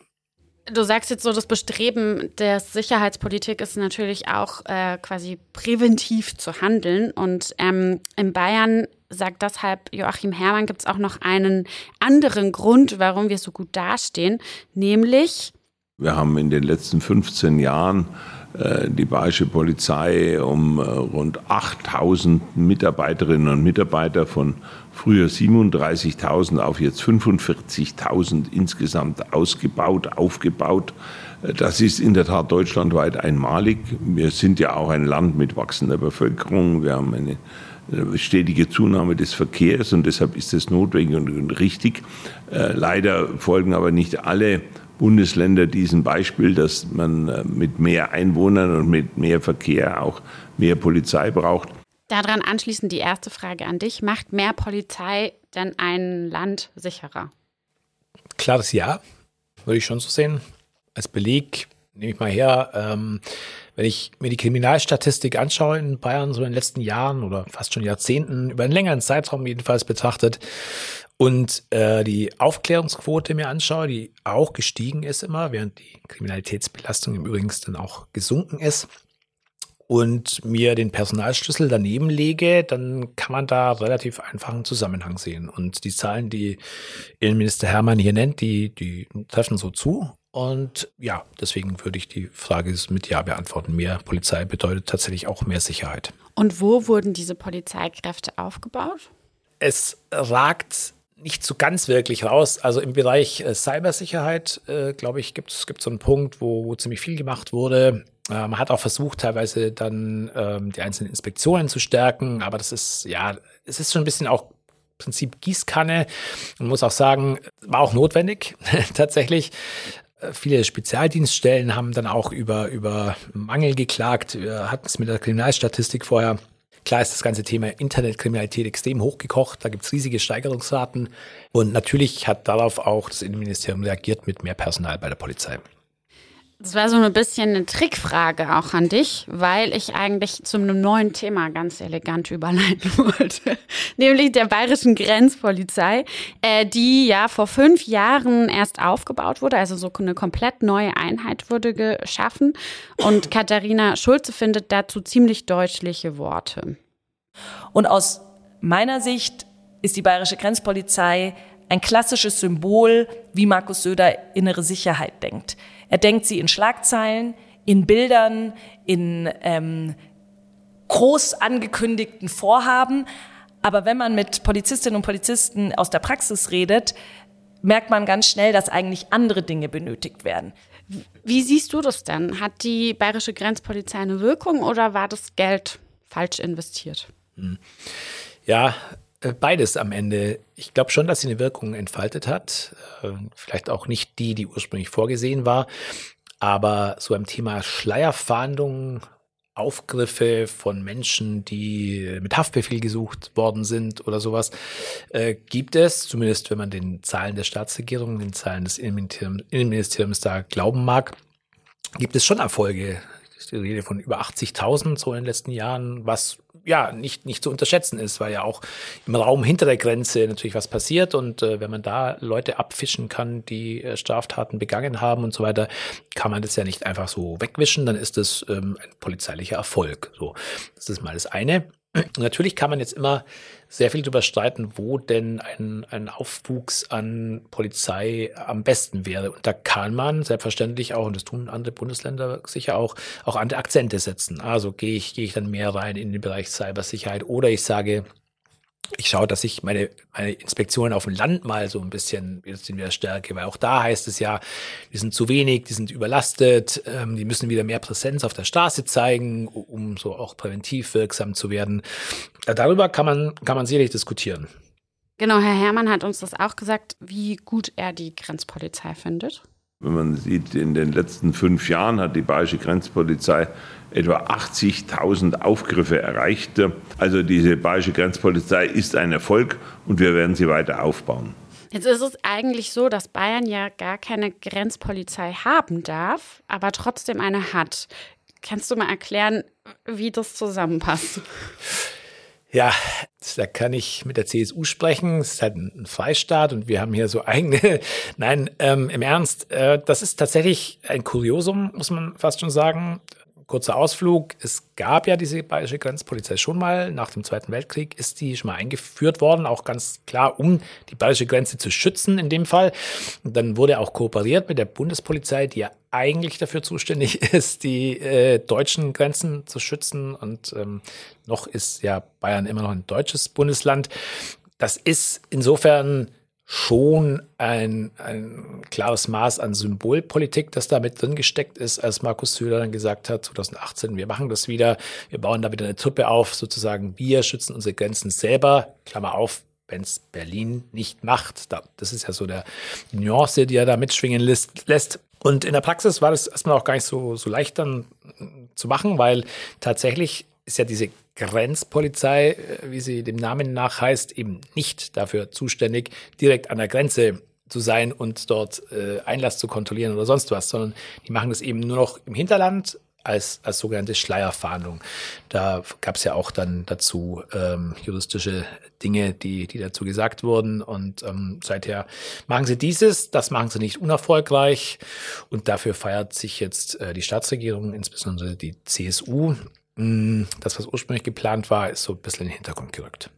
Du sagst jetzt so, das Bestreben der Sicherheitspolitik ist natürlich auch äh, quasi präventiv zu handeln. Und ähm, in Bayern sagt deshalb Joachim Herrmann, gibt es auch noch einen anderen Grund, warum wir so gut dastehen, nämlich. Wir haben in den letzten 15 Jahren äh, die Bayerische Polizei um äh, rund 8000 Mitarbeiterinnen und Mitarbeiter von früher 37.000 auf jetzt 45.000 insgesamt ausgebaut, aufgebaut. Äh, das ist in der Tat deutschlandweit einmalig. Wir sind ja auch ein Land mit wachsender Bevölkerung. Wir haben eine stetige Zunahme des Verkehrs und deshalb ist es notwendig und richtig. Äh, leider folgen aber nicht alle Bundesländer diesem Beispiel, dass man äh, mit mehr Einwohnern und mit mehr Verkehr auch mehr Polizei braucht. Daran anschließend die erste Frage an dich. Macht mehr Polizei denn ein Land sicherer? Klares Ja, würde ich schon so sehen. Als Beleg nehme ich mal her, ähm, wenn ich mir die Kriminalstatistik anschaue in Bayern so in den letzten Jahren oder fast schon Jahrzehnten, über einen längeren Zeitraum jedenfalls betrachtet, und äh, die Aufklärungsquote mir anschaue, die auch gestiegen ist immer, während die Kriminalitätsbelastung im Übrigen dann auch gesunken ist, und mir den Personalschlüssel daneben lege, dann kann man da relativ einfachen Zusammenhang sehen. Und die Zahlen, die Innenminister Hermann hier nennt, die, die treffen so zu. Und ja, deswegen würde ich die Frage mit Ja beantworten. Mehr Polizei bedeutet tatsächlich auch mehr Sicherheit. Und wo wurden diese Polizeikräfte aufgebaut? Es ragt nicht so ganz wirklich raus. Also im Bereich äh, Cybersicherheit, äh, glaube ich, gibt es so einen Punkt, wo, wo ziemlich viel gemacht wurde. Äh, man hat auch versucht, teilweise dann ähm, die einzelnen Inspektionen zu stärken, aber das ist, ja, es ist schon ein bisschen auch Prinzip Gießkanne. Man muss auch sagen, war auch notwendig, tatsächlich. Viele Spezialdienststellen haben dann auch über, über Mangel geklagt. Hatten es mit der Kriminalstatistik vorher. Klar ist das ganze Thema Internetkriminalität extrem hochgekocht. Da gibt es riesige Steigerungsraten. Und natürlich hat darauf auch das Innenministerium reagiert mit mehr Personal bei der Polizei. Das war so ein bisschen eine Trickfrage auch an dich, weil ich eigentlich zu einem neuen Thema ganz elegant überleiten wollte, nämlich der bayerischen Grenzpolizei, äh, die ja vor fünf Jahren erst aufgebaut wurde, also so eine komplett neue Einheit wurde geschaffen. Und Katharina Schulze findet dazu ziemlich deutliche Worte. Und aus meiner Sicht ist die bayerische Grenzpolizei ein klassisches Symbol, wie Markus Söder innere Sicherheit denkt. Er denkt sie in Schlagzeilen, in Bildern, in ähm, groß angekündigten Vorhaben. Aber wenn man mit Polizistinnen und Polizisten aus der Praxis redet, merkt man ganz schnell, dass eigentlich andere Dinge benötigt werden. Wie siehst du das denn? Hat die bayerische Grenzpolizei eine Wirkung oder war das Geld falsch investiert? Ja, beides am Ende. Ich glaube schon, dass sie eine Wirkung entfaltet hat. Äh, vielleicht auch nicht die, die ursprünglich vorgesehen war. Aber so am Thema Schleierfahndung Aufgriffe von Menschen, die mit Haftbefehl gesucht worden sind oder sowas, äh, gibt es, zumindest wenn man den Zahlen der Staatsregierung, den Zahlen des Innenministeriums da glauben mag, gibt es schon Erfolge. Ich rede von über 80.000 so in den letzten Jahren, was ja nicht, nicht zu unterschätzen ist, weil ja auch im Raum hinter der Grenze natürlich was passiert und äh, wenn man da Leute abfischen kann, die äh, Straftaten begangen haben und so weiter, kann man das ja nicht einfach so wegwischen, dann ist das ähm, ein polizeilicher Erfolg. So, das ist mal das eine. Natürlich kann man jetzt immer sehr viel darüber streiten, wo denn ein, ein Aufwuchs an Polizei am besten wäre. Und da kann man selbstverständlich auch, und das tun andere Bundesländer sicher auch, auch andere Akzente setzen. Also gehe ich, gehe ich dann mehr rein in den Bereich Cybersicherheit oder ich sage, ich schaue, dass ich meine, meine Inspektionen auf dem Land mal so ein bisschen jetzt wieder stärke, weil auch da heißt es ja, die sind zu wenig, die sind überlastet, ähm, die müssen wieder mehr Präsenz auf der Straße zeigen, um so auch präventiv wirksam zu werden. Darüber kann man, kann man sicherlich diskutieren. Genau, Herr Herrmann hat uns das auch gesagt, wie gut er die Grenzpolizei findet. Wenn man sieht, in den letzten fünf Jahren hat die Bayerische Grenzpolizei etwa 80.000 Aufgriffe erreicht. Also diese Bayerische Grenzpolizei ist ein Erfolg und wir werden sie weiter aufbauen. Jetzt ist es eigentlich so, dass Bayern ja gar keine Grenzpolizei haben darf, aber trotzdem eine hat. Kannst du mal erklären, wie das zusammenpasst? Ja, da kann ich mit der CSU sprechen. Es ist halt ein Freistaat und wir haben hier so eigene. Nein, ähm, im Ernst, äh, das ist tatsächlich ein Kuriosum, muss man fast schon sagen. Kurzer Ausflug. Es gab ja diese bayerische Grenzpolizei schon mal. Nach dem Zweiten Weltkrieg ist die schon mal eingeführt worden, auch ganz klar, um die bayerische Grenze zu schützen in dem Fall. Und dann wurde auch kooperiert mit der Bundespolizei, die ja eigentlich dafür zuständig ist, die äh, deutschen Grenzen zu schützen. Und ähm, noch ist ja Bayern immer noch ein deutsches Bundesland. Das ist insofern schon ein, ein klares Maß an Symbolpolitik, das da mit drin gesteckt ist, als Markus Söder dann gesagt hat, 2018, wir machen das wieder, wir bauen da wieder eine Truppe auf, sozusagen, wir schützen unsere Grenzen selber, Klammer auf, wenn es Berlin nicht macht. Das ist ja so der Nuance, die er da mitschwingen lässt. Und in der Praxis war das erstmal auch gar nicht so, so leicht dann zu machen, weil tatsächlich ist ja diese Grenzpolizei, äh, wie sie dem Namen nach heißt, eben nicht dafür zuständig, direkt an der Grenze zu sein und dort äh, Einlass zu kontrollieren oder sonst was, sondern die machen das eben nur noch im Hinterland als, als sogenannte Schleierfahndung. Da gab es ja auch dann dazu ähm, juristische Dinge, die, die dazu gesagt wurden. Und ähm, seither machen sie dieses, das machen sie nicht unerfolgreich. Und dafür feiert sich jetzt äh, die Staatsregierung, insbesondere die CSU, das, was ursprünglich geplant war, ist so ein bisschen in den Hintergrund gerückt.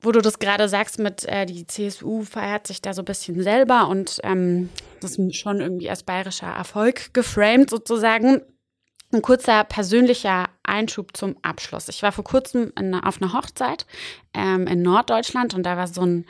Wo du das gerade sagst, mit äh, die CSU feiert sich da so ein bisschen selber und ähm, das ist schon irgendwie als bayerischer Erfolg geframed sozusagen. Ein kurzer persönlicher Einschub zum Abschluss. Ich war vor kurzem in, auf einer Hochzeit ähm, in Norddeutschland und da war so ein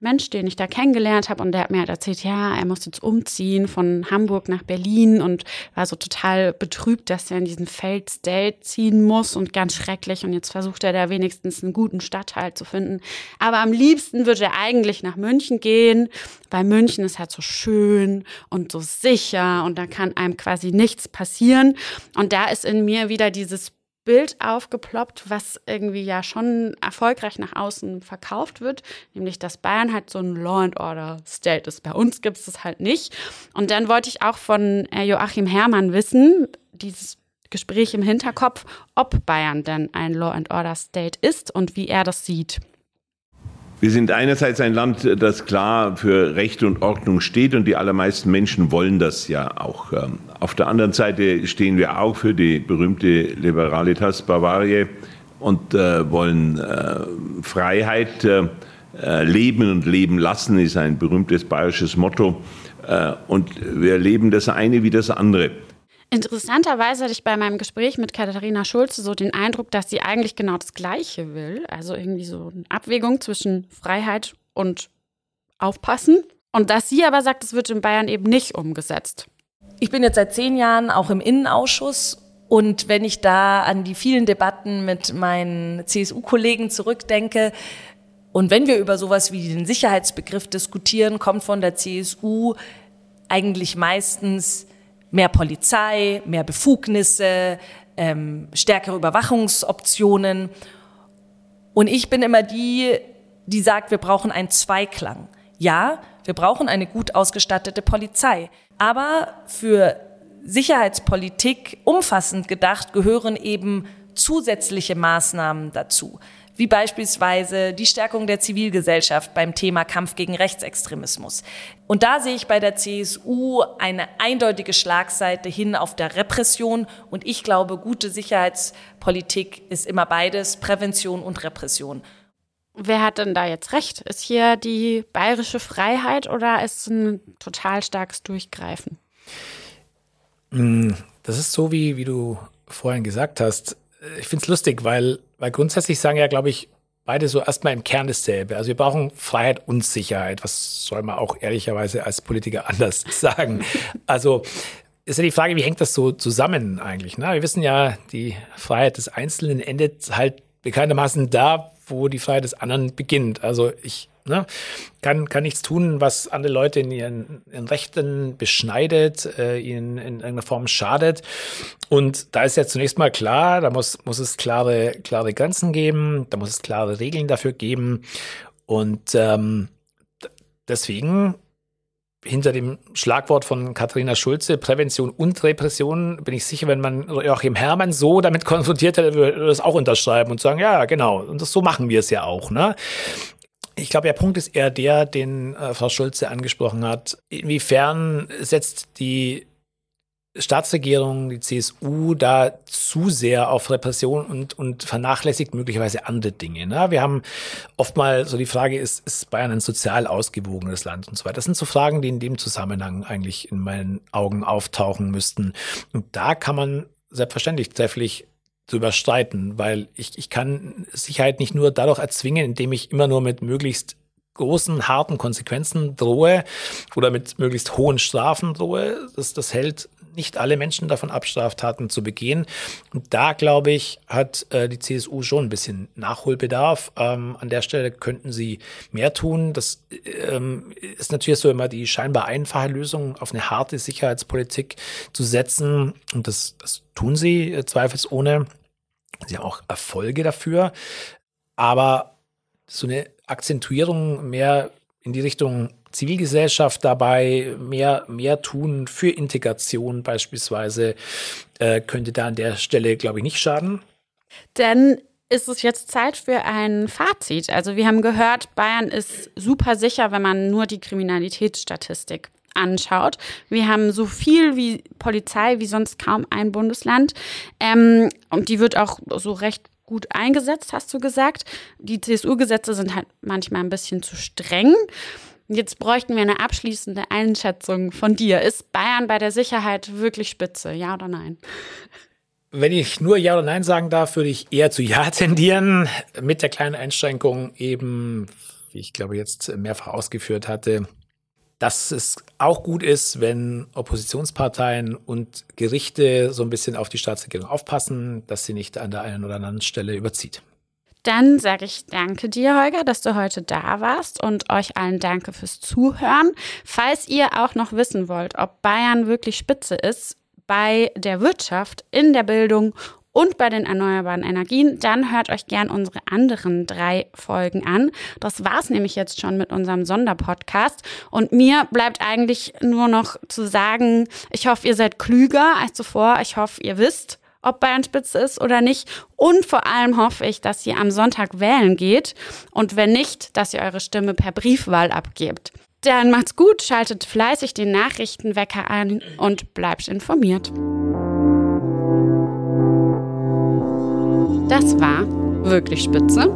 Mensch, den ich da kennengelernt habe und der hat mir halt erzählt, ja, er muss jetzt umziehen von Hamburg nach Berlin und war so total betrübt, dass er in diesen Failed State ziehen muss und ganz schrecklich und jetzt versucht er da wenigstens einen guten Stadtteil zu finden. Aber am liebsten würde er eigentlich nach München gehen, weil München ist halt so schön und so sicher und da kann einem quasi nichts passieren. Und da ist in mir wieder dieses Bild aufgeploppt, was irgendwie ja schon erfolgreich nach außen verkauft wird, nämlich dass Bayern halt so ein Law and Order State ist. Bei uns gibt es das halt nicht. Und dann wollte ich auch von äh, Joachim Herrmann wissen, dieses Gespräch im Hinterkopf, ob Bayern denn ein Law and Order State ist und wie er das sieht. Wir sind einerseits ein Land, das klar für Recht und Ordnung steht und die allermeisten Menschen wollen das ja auch. Ähm, auf der anderen Seite stehen wir auch für die berühmte Liberalitas Bavaria und äh, wollen äh, Freiheit. Äh, leben und leben lassen ist ein berühmtes bayerisches Motto. Und wir leben das eine wie das andere. Interessanterweise hatte ich bei meinem Gespräch mit Katharina Schulze so den Eindruck, dass sie eigentlich genau das Gleiche will. Also irgendwie so eine Abwägung zwischen Freiheit und Aufpassen. Und dass sie aber sagt, es wird in Bayern eben nicht umgesetzt. Ich bin jetzt seit zehn Jahren auch im Innenausschuss und wenn ich da an die vielen Debatten mit meinen CSU-Kollegen zurückdenke, und wenn wir über sowas wie den Sicherheitsbegriff diskutieren, kommt von der CSU eigentlich meistens mehr Polizei, mehr Befugnisse, ähm, stärkere Überwachungsoptionen. Und ich bin immer die, die sagt, wir brauchen einen Zweiklang. Ja, wir brauchen eine gut ausgestattete Polizei. Aber für Sicherheitspolitik umfassend gedacht gehören eben zusätzliche Maßnahmen dazu wie beispielsweise die Stärkung der Zivilgesellschaft beim Thema Kampf gegen Rechtsextremismus. Und da sehe ich bei der CSU eine eindeutige Schlagseite hin auf der Repression. Und ich glaube, gute Sicherheitspolitik ist immer beides, Prävention und Repression. Wer hat denn da jetzt recht? Ist hier die bayerische Freiheit oder ist es ein total starkes Durchgreifen? Mm, das ist so, wie, wie du vorhin gesagt hast ich finde es lustig, weil, weil grundsätzlich sagen ja, glaube ich, beide so erstmal im Kern dasselbe. Also wir brauchen Freiheit und Sicherheit. Was soll man auch ehrlicherweise als Politiker anders sagen? Also ist ja die Frage, wie hängt das so zusammen eigentlich? Ne? Wir wissen ja, die Freiheit des Einzelnen endet halt bekanntermaßen da, wo die Freiheit des anderen beginnt. Also ich ne, kann, kann nichts tun, was andere Leute in ihren, ihren Rechten beschneidet, äh, ihnen in irgendeiner Form schadet. Und da ist ja zunächst mal klar, da muss, muss es klare, klare Grenzen geben, da muss es klare Regeln dafür geben. Und ähm, deswegen hinter dem Schlagwort von Katharina Schulze, Prävention und Repression, bin ich sicher, wenn man Joachim Herrmann so damit konfrontiert hätte, würde er das auch unterschreiben und sagen, ja, genau, und das, so machen wir es ja auch. Ne? Ich glaube, der Punkt ist eher der, den äh, Frau Schulze angesprochen hat. Inwiefern setzt die Staatsregierung, die CSU, da zu sehr auf Repression und, und vernachlässigt möglicherweise andere Dinge. Ne? Wir haben oft mal so die Frage, ist, ist Bayern ein sozial ausgewogenes Land und so weiter. Das sind so Fragen, die in dem Zusammenhang eigentlich in meinen Augen auftauchen müssten. Und da kann man selbstverständlich trefflich zu überstreiten, weil ich, ich kann Sicherheit nicht nur dadurch erzwingen, indem ich immer nur mit möglichst großen, harten Konsequenzen drohe oder mit möglichst hohen Strafen drohe. Das, das hält nicht alle Menschen davon ab, Straftaten zu begehen. Und da, glaube ich, hat äh, die CSU schon ein bisschen Nachholbedarf. Ähm, an der Stelle könnten sie mehr tun. Das ähm, ist natürlich so immer die scheinbar einfache Lösung, auf eine harte Sicherheitspolitik zu setzen. Und das, das tun sie äh, zweifelsohne. Sie haben auch Erfolge dafür. Aber so eine Akzentuierung mehr in die Richtung Zivilgesellschaft dabei mehr, mehr tun für Integration beispielsweise, äh, könnte da an der Stelle, glaube ich, nicht schaden. Denn ist es jetzt Zeit für ein Fazit. Also wir haben gehört, Bayern ist super sicher, wenn man nur die Kriminalitätsstatistik anschaut. Wir haben so viel wie Polizei wie sonst kaum ein Bundesland. Ähm, und die wird auch so recht gut eingesetzt, hast du gesagt. Die CSU-Gesetze sind halt manchmal ein bisschen zu streng. Jetzt bräuchten wir eine abschließende Einschätzung von dir. Ist Bayern bei der Sicherheit wirklich spitze? Ja oder nein? Wenn ich nur Ja oder Nein sagen darf, würde ich eher zu Ja tendieren. Mit der kleinen Einschränkung eben, wie ich glaube jetzt mehrfach ausgeführt hatte, dass es auch gut ist, wenn Oppositionsparteien und Gerichte so ein bisschen auf die Staatsregierung aufpassen, dass sie nicht an der einen oder anderen Stelle überzieht. Dann sage ich danke dir, Holger, dass du heute da warst und euch allen danke fürs Zuhören. Falls ihr auch noch wissen wollt, ob Bayern wirklich spitze ist bei der Wirtschaft, in der Bildung und bei den erneuerbaren Energien, dann hört euch gern unsere anderen drei Folgen an. Das war's nämlich jetzt schon mit unserem Sonderpodcast. Und mir bleibt eigentlich nur noch zu sagen, ich hoffe, ihr seid klüger als zuvor. Ich hoffe, ihr wisst, ob Bayern Spitze ist oder nicht. Und vor allem hoffe ich, dass ihr am Sonntag wählen geht und wenn nicht, dass ihr eure Stimme per Briefwahl abgebt. Dann macht's gut, schaltet fleißig den Nachrichtenwecker ein und bleibt informiert. Das war wirklich Spitze,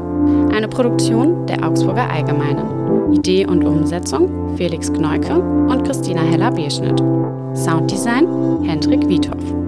eine Produktion der Augsburger Allgemeinen. Idee und Umsetzung Felix Gneuke und Christina Heller-Beschnitt. Sounddesign Hendrik Wiethoff.